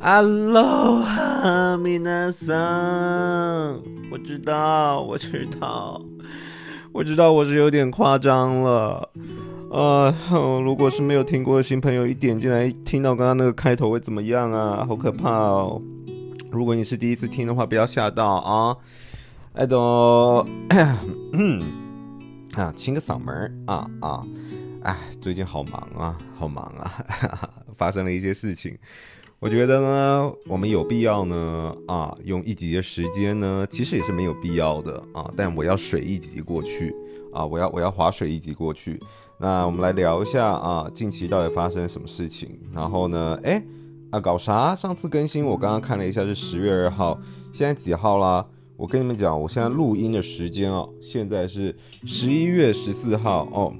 Aloha，皆さん，我知道，我知道，我知道，我是有点夸张了。呃，如果是没有听过的新朋友，一点进来听到刚刚那个开头会怎么样啊？好可怕哦！如果你是第一次听的话，不要吓到啊！哎都，嗯，啊，清个嗓门啊啊！哎，最近好忙啊，好忙啊，发生了一些事情。我觉得呢，我们有必要呢啊，用一集的时间呢，其实也是没有必要的啊。但我要水一集过去啊，我要我要划水一集过去。那我们来聊一下啊，近期到底发生什么事情？然后呢，哎啊，搞啥？上次更新我刚刚看了一下是十月二号，现在几号啦？我跟你们讲，我现在录音的时间哦，现在是十一月十四号哦，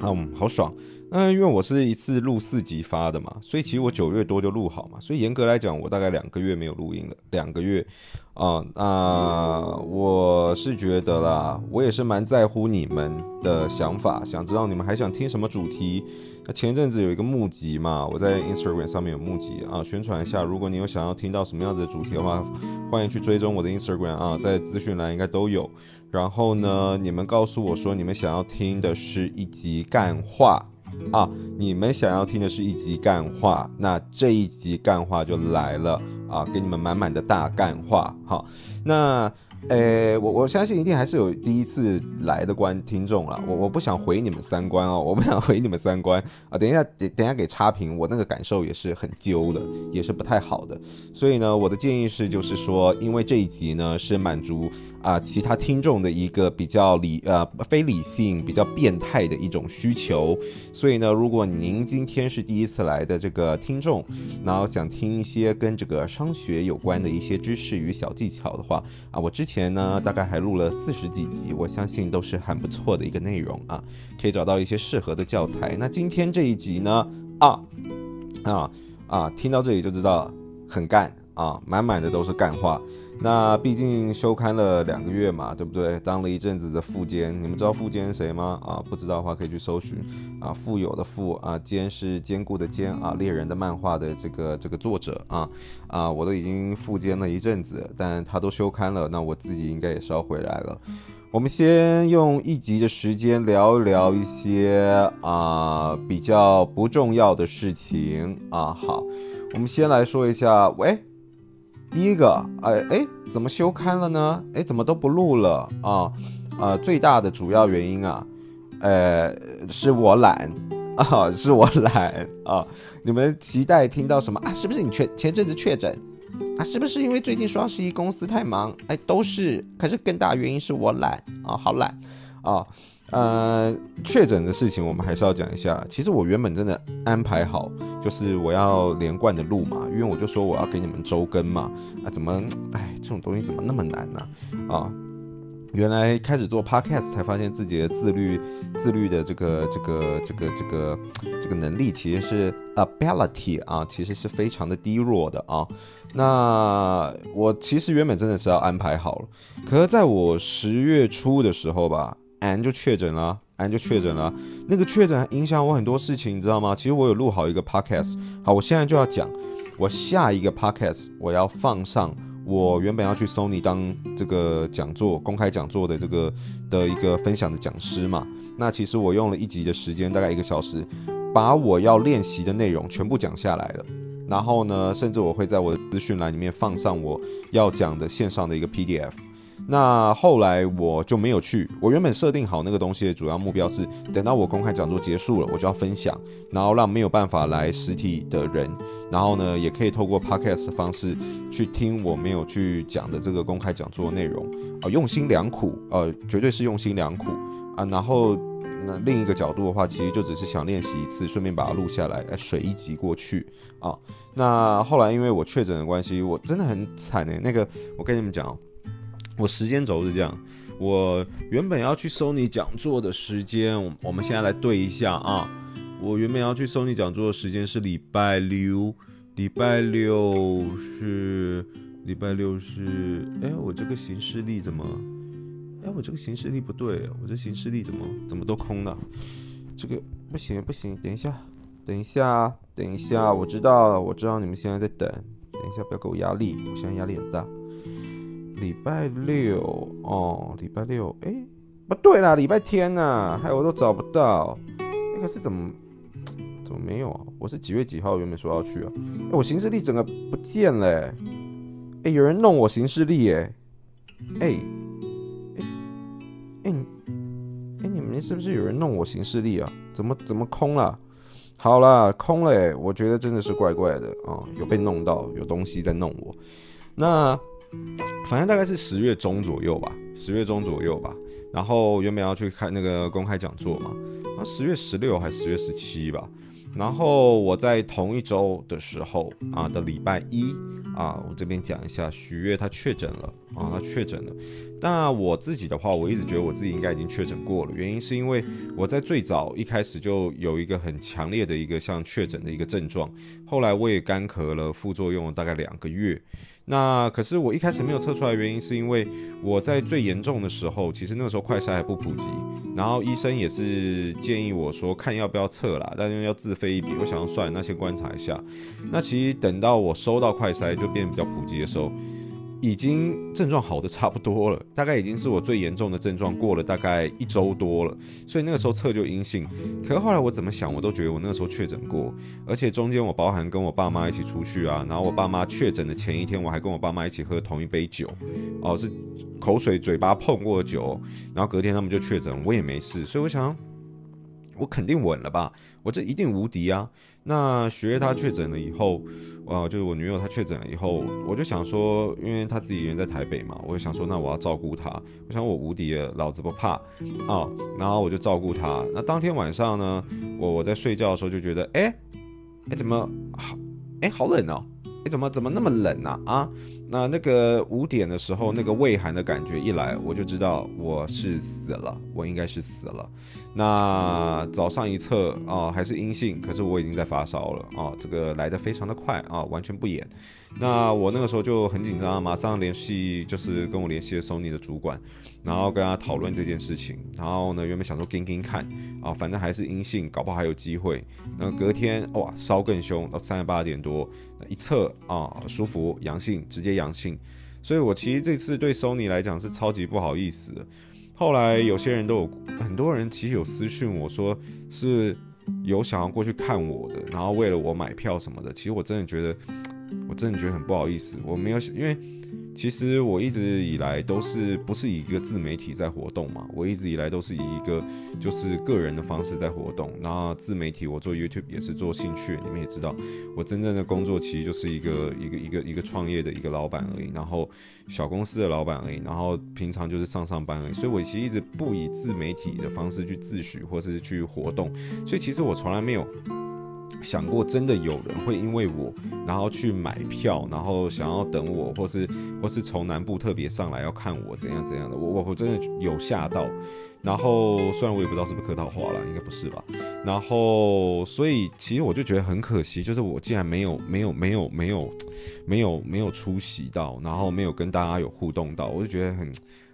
嗯，好爽。嗯，因为我是一次录四集发的嘛，所以其实我九月多就录好嘛，所以严格来讲，我大概两个月没有录音了，两个月啊，那、呃、我是觉得啦，我也是蛮在乎你们的想法，想知道你们还想听什么主题。那前阵子有一个募集嘛，我在 Instagram 上面有募集啊，宣传一下，如果你有想要听到什么样子的主题的话，欢迎去追踪我的 Instagram 啊，在资讯栏应该都有。然后呢，你们告诉我说你们想要听的是一集干话。啊，你们想要听的是一集干话，那这一集干话就来了。啊，给你们满满的大干话。好，那。诶，我我相信一定还是有第一次来的观听众了。我我不想毁你们三观哦，我不想毁你们三观啊。等一下，等等一下给差评，我那个感受也是很揪的，也是不太好的。所以呢，我的建议是，就是说，因为这一集呢是满足啊其他听众的一个比较理呃非理性、比较变态的一种需求。所以呢，如果您今天是第一次来的这个听众，然后想听一些跟这个上商学有关的一些知识与小技巧的话啊，我之。前呢，大概还录了四十几集，我相信都是很不错的一个内容啊，可以找到一些适合的教材。那今天这一集呢，啊啊啊，听到这里就知道很干啊，满满的都是干话。那毕竟休刊了两个月嘛，对不对？当了一阵子的副监，你们知道副监是谁吗？啊，不知道的话可以去搜寻啊，富有的富啊，坚是坚固的坚啊，猎人的漫画的这个这个作者啊啊，我都已经富坚了一阵子，但他都休刊了，那我自己应该也是要回来了。我们先用一集的时间聊一聊一些啊比较不重要的事情啊。好，我们先来说一下，喂。第一个，哎哎，怎么休刊了呢？哎，怎么都不录了啊？呃，最大的主要原因啊，呃，是我懒啊，是我懒啊。你们期待听到什么啊？是不是你确前阵子确诊啊？是不是因为最近双十一公司太忙？哎，都是。可是更大原因是我懒啊，好懒啊。呃，确诊的事情我们还是要讲一下。其实我原本真的安排好，就是我要连贯的录嘛，因为我就说我要给你们周更嘛。啊，怎么，哎，这种东西怎么那么难呢？啊，原来开始做 podcast 才发现自己的自律、自律的这个、这个、这个、这个、这个能力其实是 ability 啊，其实是非常的低弱的啊。那我其实原本真的是要安排好了，可是在我十月初的时候吧。俺就确诊了，俺就确诊了。那个确诊影响我很多事情，你知道吗？其实我有录好一个 podcast，好，我现在就要讲，我下一个 podcast 我要放上我原本要去 Sony 当这个讲座公开讲座的这个的一个分享的讲师嘛。那其实我用了一集的时间，大概一个小时，把我要练习的内容全部讲下来了。然后呢，甚至我会在我的资讯栏里面放上我要讲的线上的一个 PDF。那后来我就没有去。我原本设定好那个东西的主要目标是，等到我公开讲座结束了，我就要分享，然后让没有办法来实体的人，然后呢，也可以透过 podcast 的方式去听我没有去讲的这个公开讲座内容啊，用心良苦，呃，绝对是用心良苦啊。然后那另一个角度的话，其实就只是想练习一次，顺便把它录下来，来水一集过去啊。那后来因为我确诊的关系，我真的很惨诶。那个我跟你们讲。我时间轴是这样，我原本要去 Sony 讲座的时间，我们现在来对一下啊。我原本要去 Sony 讲座的时间是礼拜六，礼拜六是礼拜六是，哎，我这个行事历怎么？哎，我这个行事历不对，我这行事历怎么怎么都空了？这个不行不行，等一下，等一下，等一下，我知道，我知道你们现在在等。等一下，不要给我压力，我现在压力很大。礼拜六哦，礼拜六，哎，不对啦，礼拜天呐、啊，害我都找不到。那个是怎么 怎么没有啊？我是几月几号原本说要去啊？哎，我行事历整个不见了。哎，有人弄我行事历哎。哎，哎，哎，哎，你们是不是有人弄我行事历啊？怎么怎么空了？好啦，空了哎，我觉得真的是怪怪的啊、有被弄到，有东西在弄我。那。反正大概是十月中左右吧，十月中左右吧。然后原本要去开那个公开讲座嘛，然后十月十六还是十月十七吧。然后我在同一周的时候啊的礼拜一啊，我这边讲一下，许月她确诊了啊，他确诊了。那我自己的话，我一直觉得我自己应该已经确诊过了，原因是因为我在最早一开始就有一个很强烈的一个像确诊的一个症状，后来我也干咳了，副作用大概两个月。那可是我一开始没有测出来原因，是因为我在最严重的时候，其实那个时候快筛还不普及，然后医生也是建议我说看要不要测啦，但是要自费一笔，我想要算，那先观察一下。那其实等到我收到快筛就变得比较普及的时候。已经症状好的差不多了，大概已经是我最严重的症状过了大概一周多了，所以那个时候测就阴性。可是后来我怎么想，我都觉得我那个时候确诊过，而且中间我包含跟我爸妈一起出去啊，然后我爸妈确诊的前一天，我还跟我爸妈一起喝同一杯酒，哦，是口水嘴巴碰过的酒，然后隔天他们就确诊，我也没事，所以我想。我肯定稳了吧？我这一定无敌啊！那学他确诊了以后，呃，就是我女友她确诊了以后，我就想说，因为她自己人在台北嘛，我就想说，那我要照顾她。我想我无敌了，老子不怕啊！然后我就照顾她。那当天晚上呢，我我在睡觉的时候就觉得，哎，哎，怎么好？哎，好冷哦！哎，怎么怎么那么冷啊？啊！那那个五点的时候，那个胃寒的感觉一来，我就知道我是死了，我应该是死了。那早上一测啊，还是阴性，可是我已经在发烧了啊，这个来的非常的快啊，完全不演。那我那个时候就很紧张，马上联系就是跟我联系的 Sony 的主管，然后跟他讨论这件事情。然后呢，原本想说盯盯看啊，反正还是阴性，搞不好还有机会。那隔天哇，烧更凶，到三十八点多，一测啊，舒服，阳性，直接阳。阳性，所以我其实这次对 Sony 来讲是超级不好意思的。后来有些人都有，很多人其实有私讯我说是有想要过去看我的，然后为了我买票什么的。其实我真的觉得，我真的觉得很不好意思，我没有因为。其实我一直以来都是不是以一个自媒体在活动嘛，我一直以来都是以一个就是个人的方式在活动。然后自媒体我做 YouTube 也是做兴趣，你们也知道，我真正的工作其实就是一个一个一个一个创业的一个老板而已，然后小公司的老板而已，然后平常就是上上班而已。所以我其实一直不以自媒体的方式去自诩或是去活动，所以其实我从来没有。想过真的有人会因为我，然后去买票，然后想要等我，或是或是从南部特别上来要看我怎样怎样的，我我我真的有吓到。然后虽然我也不知道是不是客套话了，应该不是吧。然后所以其实我就觉得很可惜，就是我竟然没有没有没有没有没有没有出席到，然后没有跟大家有互动到，我就觉得很。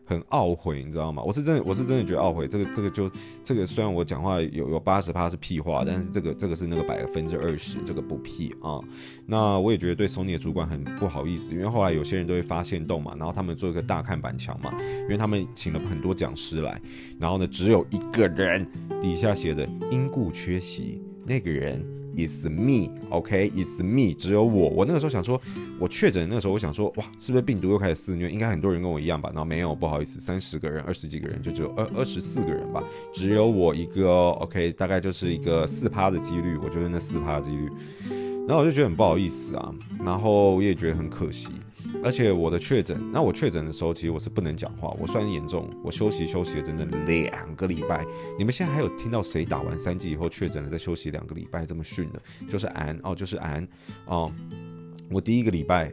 很懊悔，你知道吗？我是真的，我是真的觉得懊悔。这个，这个就这个，虽然我讲话有有八十趴是屁话，但是这个这个是那个百分之二十，这个不屁啊。那我也觉得对 Sony 的主管很不好意思，因为后来有些人都会发现动嘛，然后他们做一个大看板墙嘛，因为他们请了很多讲师来，然后呢，只有一个人底下写着因故缺席，那个人。It's me，OK，It's me，只有我。我那个时候想说，我确诊那个时候，我想说，哇，是不是病毒又开始肆虐？应该很多人跟我一样吧？然后没有，不好意思，三十个人，二十几个人，就只有二二十四个人吧，只有我一个哦，OK，大概就是一个四趴的几率，我觉得那四趴的几率。然后我就觉得很不好意思啊，然后我也觉得很可惜。而且我的确诊，那我确诊的时候，其实我是不能讲话。我虽然严重，我休息休息了整整两个礼拜。你们现在还有听到谁打完三剂以后确诊了再休息两个礼拜这么训的？就是俺哦，就是俺哦。我第一个礼拜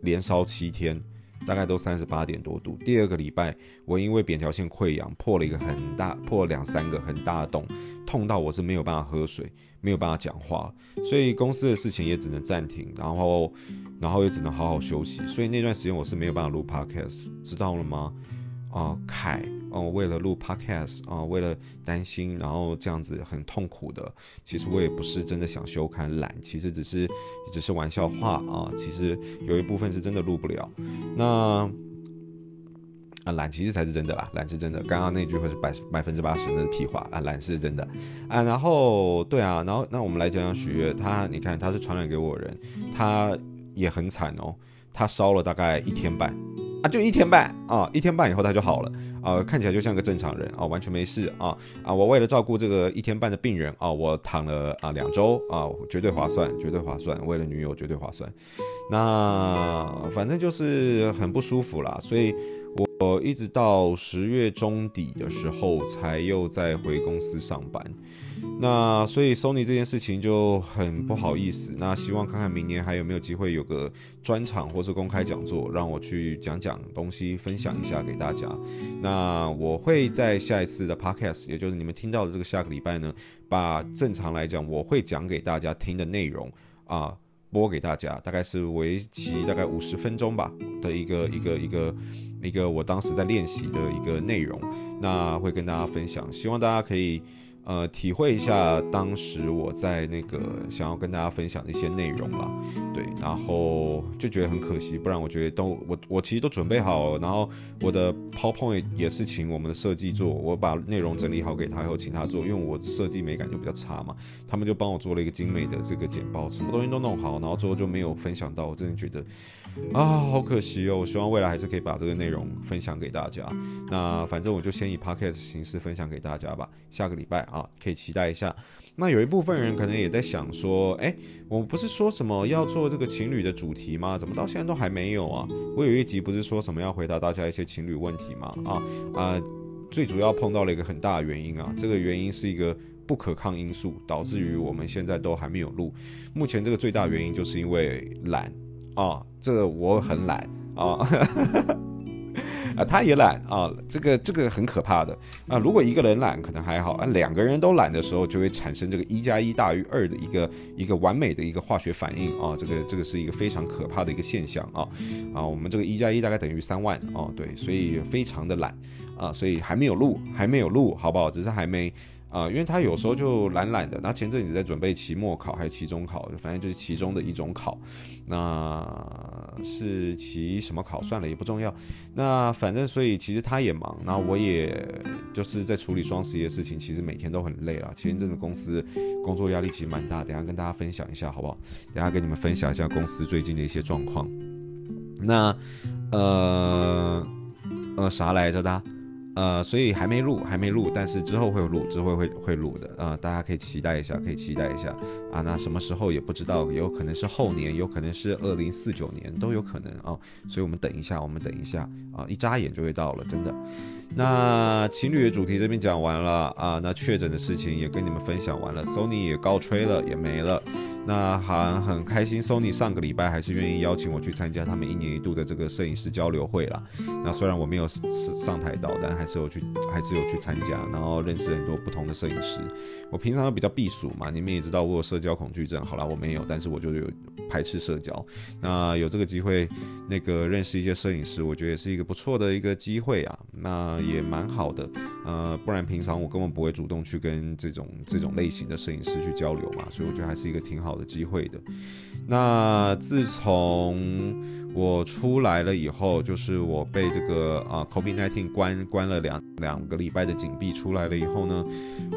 连烧七天，大概都三十八点多度。第二个礼拜，我因为扁条腺溃疡破了一个很大，破了两三个很大的洞，痛到我是没有办法喝水，没有办法讲话，所以公司的事情也只能暂停，然后。然后也只能好好休息，所以那段时间我是没有办法录 podcast，知道了吗？啊，凯哦，为了录 podcast 啊，为了担心，然后这样子很痛苦的。其实我也不是真的想休刊懒，其实只是只是玩笑话啊。其实有一部分是真的录不了。那啊，懒其实才是真的啦，懒是真的。刚刚那句话是百百分之八十的屁话啊，懒是真的啊。然后对啊，然后那我们来讲讲许悦，他你看他是传染给我人，他也很惨哦，他烧了大概一天半就一天半啊，一天半以后他就好了啊，看起来就像个正常人啊，完全没事啊啊。我为了照顾这个一天半的病人啊，我躺了啊两周啊，绝对划算，绝对划算，为了女友绝对划算。那反正就是很不舒服啦，所以。我一直到十月中底的时候，才又再回公司上班。那所以 Sony 这件事情就很不好意思。那希望看看明年还有没有机会有个专场或是公开讲座，让我去讲讲东西，分享一下给大家。那我会在下一次的 Podcast，也就是你们听到的这个下个礼拜呢，把正常来讲我会讲给大家听的内容啊播给大家，大概是为期大概五十分钟吧的一个一个一个。一个一个我当时在练习的一个内容，那会跟大家分享，希望大家可以。呃，体会一下当时我在那个想要跟大家分享的一些内容啦，对，然后就觉得很可惜，不然我觉得都我我其实都准备好了，然后我的 PowerPoint 也是请我们的设计做，我把内容整理好给他以后请他做，因为我设计美感就比较差嘛，他们就帮我做了一个精美的这个简报，什么东西都弄好，然后最后就没有分享到，我真的觉得啊，好可惜哦，我希望未来还是可以把这个内容分享给大家，那反正我就先以 Podcast 形式分享给大家吧，下个礼拜啊。可以期待一下。那有一部分人可能也在想说，哎，我不是说什么要做这个情侣的主题吗？怎么到现在都还没有啊？我有一集不是说什么要回答大家一些情侣问题吗？啊啊、最主要碰到了一个很大的原因啊，这个原因是一个不可抗因素，导致于我们现在都还没有录。目前这个最大原因就是因为懒啊，这我很懒啊。啊，他也懒啊，这个这个很可怕的啊。如果一个人懒可能还好啊，两个人都懒的时候，就会产生这个一加一大于二的一个一个完美的一个化学反应啊。这个这个是一个非常可怕的一个现象啊啊。我们这个一加一大概等于三万哦，对，所以非常的懒啊，所以还没有录，还没有录，好不好？只是还没。啊、因为他有时候就懒懒的，那前阵子在准备期末考还是期中考，反正就是其中的一种考，那是期什么考算了也不重要，那反正所以其实他也忙，那我也就是在处理双十一的事情，其实每天都很累啊。前一阵子公司工作压力其实蛮大，等下跟大家分享一下好不好？等下跟你们分享一下公司最近的一些状况。那呃呃啥来着的？呃，所以还没录，还没录，但是之后会录，之后会会录的，呃，大家可以期待一下，可以期待一下。啊。那什么时候也不知道，有可能是后年，有可能是二零四九年，都有可能啊。所以我们等一下，我们等一下啊，一眨眼就会到了，真的。那情侣的主题这边讲完了啊，那确诊的事情也跟你们分享完了，Sony 也告吹了，也没了。那还很开心，Sony 上个礼拜还是愿意邀请我去参加他们一年一度的这个摄影师交流会啦。那虽然我没有上台到，但还是有去，还是有去参加，然后认识很多不同的摄影师。我平常比较避暑嘛，你们也知道我有社交恐惧症。好啦，我没有，但是我就有排斥社交。那有这个机会，那个认识一些摄影师，我觉得也是一个不错的一个机会啊。那也蛮好的，呃，不然平常我根本不会主动去跟这种这种类型的摄影师去交流嘛，所以我觉得还是一个挺好的机会的。那自从我出来了以后，就是我被这个啊 COVID-19 关关了两两个礼拜的紧闭出来了以后呢，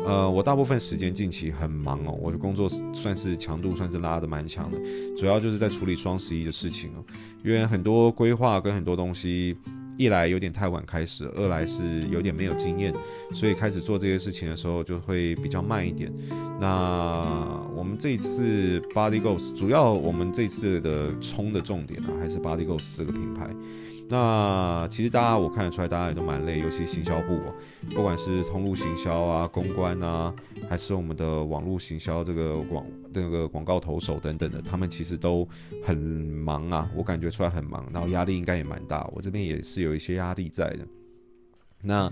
呃，我大部分时间近期很忙哦，我的工作算是强度算是拉的蛮强的，主要就是在处理双十一的事情哦，因为很多规划跟很多东西。一来有点太晚开始，二来是有点没有经验，所以开始做这些事情的时候就会比较慢一点。那我们这次 Body Ghost 主要我们这次的冲的重点啊，还是 Body Ghost 这个品牌。那其实大家我看得出来，大家也都蛮累，尤其行销部，不管是通路行销啊、公关啊，还是我们的网络行销这个广那个广告投手等等的，他们其实都很忙啊，我感觉出来很忙，然后压力应该也蛮大，我这边也是有一些压力在的。那。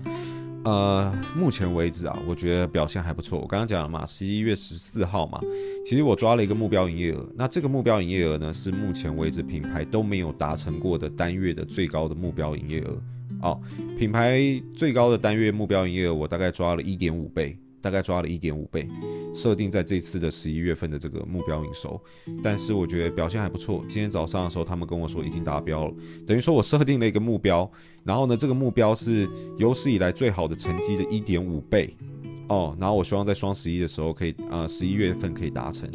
呃，目前为止啊，我觉得表现还不错。我刚刚讲了嘛，十一月十四号嘛，其实我抓了一个目标营业额。那这个目标营业额呢，是目前为止品牌都没有达成过的单月的最高的目标营业额哦，品牌最高的单月目标营业额我大概抓了一点五倍，大概抓了一点五倍，设定在这次的十一月份的这个目标营收，但是我觉得表现还不错。今天早上的时候，他们跟我说已经达标了，等于说我设定了一个目标，然后呢，这个目标是有史以来最好的成绩的一点五倍。哦，然后我希望在双十一的时候可以，呃，十一月份可以达成。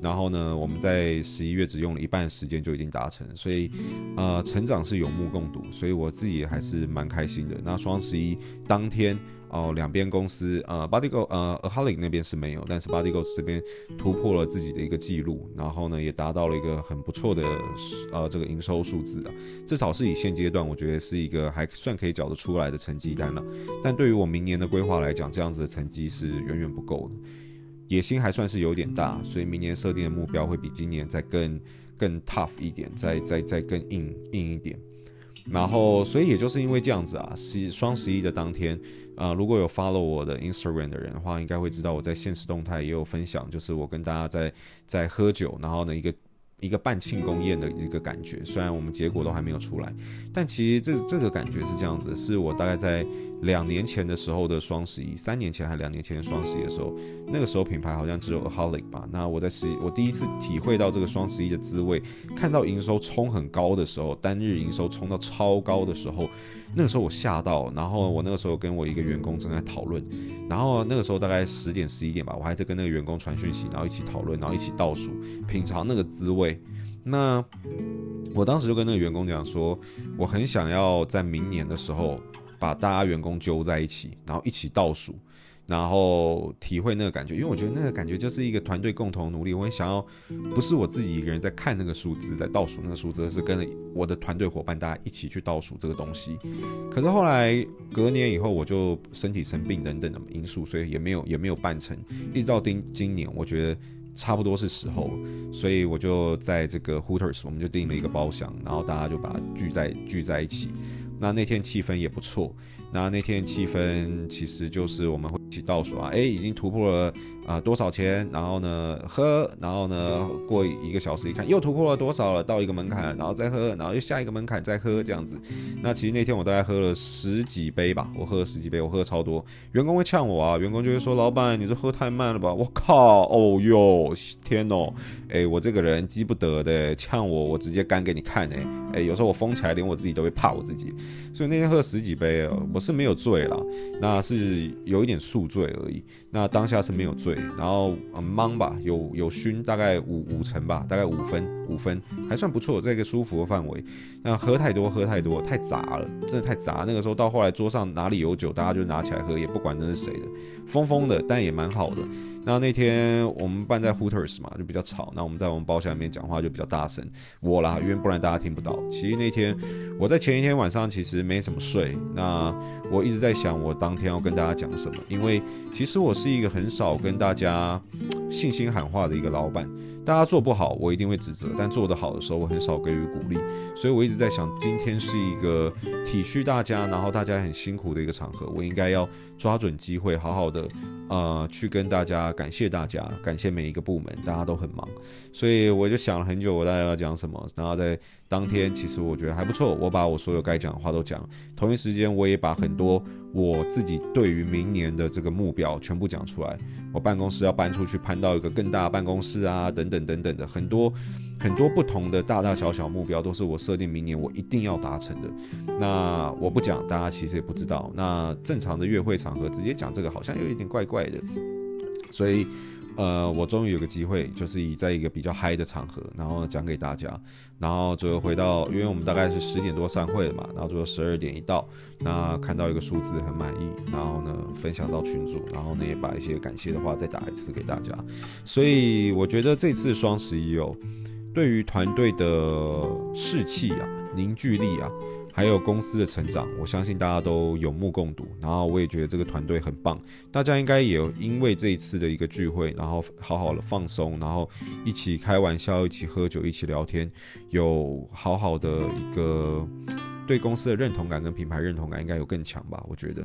然后呢，我们在十一月只用了一半时间就已经达成，所以，呃，成长是有目共睹，所以我自己还是蛮开心的。那双十一当天。哦，两边公司，呃，Bodygo，呃，Aholic 那边是没有，但是 Bodygo 这边突破了自己的一个记录，然后呢，也达到了一个很不错的，呃，这个营收数字啊，至少是以现阶段，我觉得是一个还算可以缴得出来的成绩单了。但对于我明年的规划来讲，这样子的成绩是远远不够的，野心还算是有点大，所以明年设定的目标会比今年再更更 tough 一点，再再再更硬硬一点。然后，所以也就是因为这样子啊，十双十一的当天，啊、如果有 follow 我的 Instagram 的人的话，应该会知道我在现实动态也有分享，就是我跟大家在在喝酒，然后呢一个。一个办庆功宴的一个感觉，虽然我们结果都还没有出来，但其实这这个感觉是这样子，是我大概在两年前的时候的双十一，三年前还两年前的双十一的时候，那个时候品牌好像只有 Aholic 吧。那我在十一，我第一次体会到这个双十一的滋味，看到营收冲很高的时候，单日营收冲到超高的时候，那个时候我吓到，然后我那个时候跟我一个员工正在讨论，然后那个时候大概十点十一点吧，我还在跟那个员工传讯息，然后一起讨论，然后一起倒数，品尝那个滋味。那我当时就跟那个员工讲说，我很想要在明年的时候把大家员工揪在一起，然后一起倒数，然后体会那个感觉，因为我觉得那个感觉就是一个团队共同努力。我很想要，不是我自己一个人在看那个数字，在倒数那个数字，而是跟我的团队伙伴大家一起去倒数这个东西。可是后来隔年以后，我就身体生病等等的因素，所以也没有也没有办成。一直到今今年，我觉得。差不多是时候，所以我就在这个 Hooters，我们就订了一个包厢，然后大家就把它聚在聚在一起。那那天气氛也不错。那那天的气氛其实就是我们会一起倒数啊，哎，已经突破了啊、多少钱？然后呢喝，然后呢过一个小时一看又突破了多少了，到一个门槛，然后再喝，然后又下一个门槛再喝这样子。那其实那天我大概喝了十几杯吧，我喝了十几杯，我喝了超多。员工会呛我啊，员工就会说：“老板，你这喝太慢了吧？”我靠，哦哟，天哦，哎，我这个人急不得的，呛我我直接干给你看哎，哎，有时候我疯起来连我自己都会怕我自己，所以那天喝了十几杯哦。我是没有醉了，那是有一点宿醉而已。那当下是没有醉，然后嗯茫吧，有有熏，大概五五成吧，大概五分五分，还算不错，这个舒服的范围。那喝太多喝太多太杂了，真的太杂。那个时候到后来桌上哪里有酒，大家就拿起来喝，也不管那是谁的，疯疯的，但也蛮好的。那那天我们办在 Hooters 嘛，就比较吵。那我们在我们包厢里面讲话就比较大声，我啦，因为不然大家听不到。其实那天我在前一天晚上其实没怎么睡，那我一直在想我当天要跟大家讲什么，因为其实我是一个很少跟大家信心喊话的一个老板。大家做不好，我一定会指责；但做得好的时候，我很少给予鼓励。所以我一直在想，今天是一个体恤大家，然后大家很辛苦的一个场合，我应该要抓准机会，好好的，呃，去跟大家感谢大家，感谢每一个部门，大家都很忙。所以我就想了很久，我大概要讲什么。然后在当天，其实我觉得还不错，我把我所有该讲的话都讲。同一时间，我也把很多。我自己对于明年的这个目标全部讲出来，我办公室要搬出去，搬到一个更大的办公室啊，等等等等的很多很多不同的大大小小目标，都是我设定明年我一定要达成的。那我不讲，大家其实也不知道。那正常的约会场合直接讲这个，好像又有一点怪怪的，所以。呃，我终于有个机会，就是以在一个比较嗨的场合，然后讲给大家，然后最后回到，因为我们大概是十点多散会了嘛，然后最后十二点一到，那看到一个数字很满意，然后呢分享到群组，然后呢也把一些感谢的话再打一次给大家，所以我觉得这次双十一哦，对于团队的士气啊、凝聚力啊。还有公司的成长，我相信大家都有目共睹。然后我也觉得这个团队很棒，大家应该也因为这一次的一个聚会，然后好好的放松，然后一起开玩笑，一起喝酒，一起聊天，有好好的一个对公司的认同感跟品牌认同感应该有更强吧？我觉得。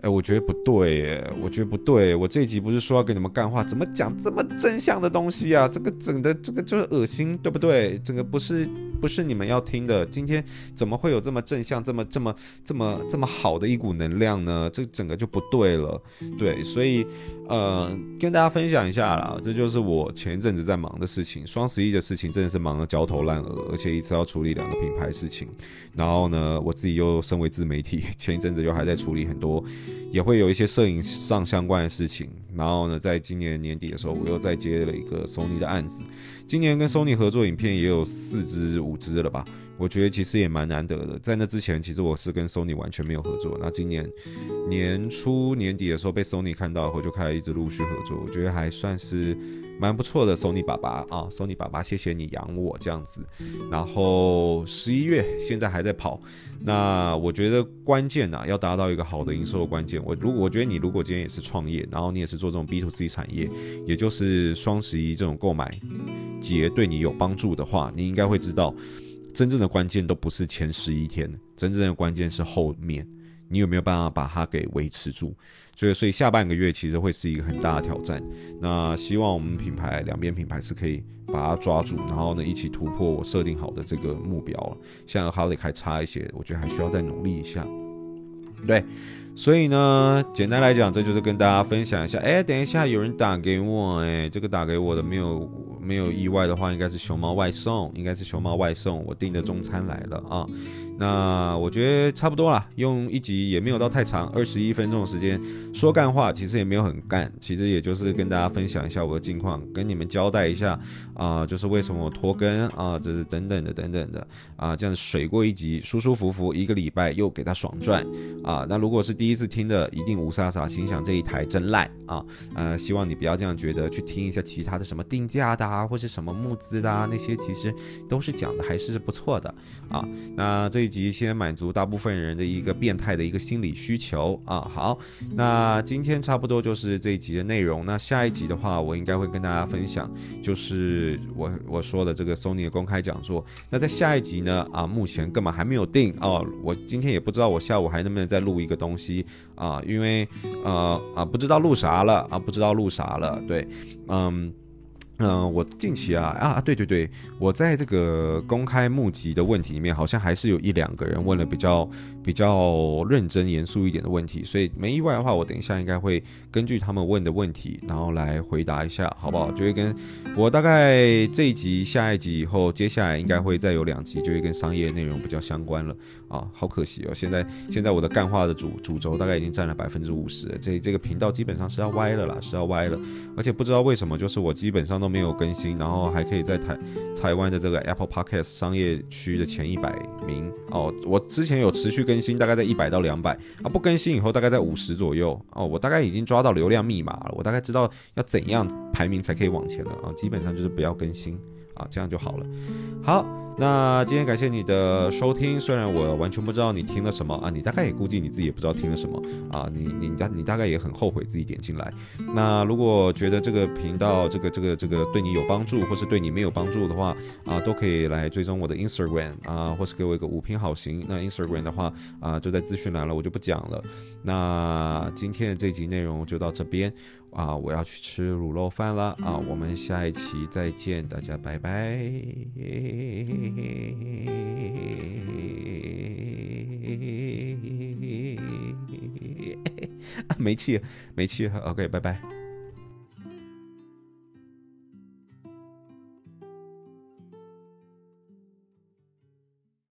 哎，我觉得不对耶，我觉得不对。我这一集不是说要给你们干话，怎么讲这么正向的东西啊？这个整的这个就是恶心，对不对？这个不是不是你们要听的。今天怎么会有这么正向、这么这么这么这么好的一股能量呢？这整个就不对了。对，所以呃，跟大家分享一下啦，这就是我前一阵子在忙的事情。双十一的事情真的是忙得焦头烂额，而且一次要处理两个品牌事情。然后呢，我自己又身为自媒体，前一阵子又还在处理很多。也会有一些摄影上相关的事情，然后呢，在今年年底的时候，我又再接了一个 Sony 的案子。今年跟 Sony 合作影片也有四支五支了吧？我觉得其实也蛮难得的。在那之前，其实我是跟 Sony 完全没有合作。那今年年初年底的时候被 Sony 看到后，就开始一直陆续合作。我觉得还算是。蛮不错的，Sony 爸爸啊，Sony 爸爸，谢谢你养我这样子。然后十一月现在还在跑，那我觉得关键啊，要达到一个好的营收的关键。我如果我觉得你如果今天也是创业，然后你也是做这种 B to C 产业，也就是双十一这种购买节对你有帮助的话，你应该会知道，真正的关键都不是前十一天，真正的关键是后面。你有没有办法把它给维持住？所以，所以下半个月其实会是一个很大的挑战。那希望我们品牌两边品牌是可以把它抓住，然后呢一起突破我设定好的这个目标。现在好像还差一些，我觉得还需要再努力一下。对，所以呢，简单来讲，这就是跟大家分享一下。哎，等一下有人打给我，哎，这个打给我的没有没有意外的话，应该是熊猫外送，应该是熊猫外送，我订的中餐来了啊。那我觉得差不多啦，用一集也没有到太长，二十一分钟的时间说干话，其实也没有很干，其实也就是跟大家分享一下我的近况，跟你们交代一下啊、就是为什么我拖更啊，这、是等等的等等的啊，这样水过一集，舒舒服服一个礼拜又给他爽赚啊。那如果是第一次听的，一定雾煞煞，心想这一台真烂啊，呃，希望你不要这样觉得，去听一下其他的什么定价的啊，或是什么募资的啊，那些其实都是讲的还是不错的啊。那这。及先满足大部分人的一个变态的一个心理需求啊，好，那今天差不多就是这一集的内容。那下一集的话，我应该会跟大家分享，就是我我说的这个 Sony 的公开讲座。那在下一集呢，啊，目前根本还没有定哦，我今天也不知道我下午还能不能再录一个东西啊，因为呃啊不知道录啥了啊，不知道录啥了，对，嗯。嗯、我近期啊啊对对对，我在这个公开募集的问题里面，好像还是有一两个人问了比较比较认真严肃一点的问题，所以没意外的话，我等一下应该会根据他们问的问题，然后来回答一下，好不好？就会跟我大概这一集、下一集以后，接下来应该会再有两集，就会跟商业内容比较相关了啊。好可惜哦，现在现在我的干话的主主轴大概已经占了百分之五十，这这个频道基本上是要歪了啦，是要歪了，而且不知道为什么，就是我基本上都。没有更新，然后还可以在台台湾的这个 Apple Podcast 商业区的前一百名哦。我之前有持续更新，大概在一百到两百啊，不更新以后大概在五十左右哦。我大概已经抓到流量密码了，我大概知道要怎样排名才可以往前了啊。基本上就是不要更新啊，这样就好了。好。那今天感谢你的收听，虽然我完全不知道你听了什么啊，你大概也估计你自己也不知道听了什么啊，你你大你大概也很后悔自己点进来。那如果觉得这个频道这个这个这个对你有帮助，或是对你没有帮助的话啊，都可以来追踪我的 Instagram 啊，或是给我一个五评好评。那 Instagram 的话啊，就在资讯栏了，我就不讲了。那今天的这集内容就到这边。啊，我要去吃卤肉饭了啊！我们下一期再见，大家拜拜。没气，没气，OK，拜拜。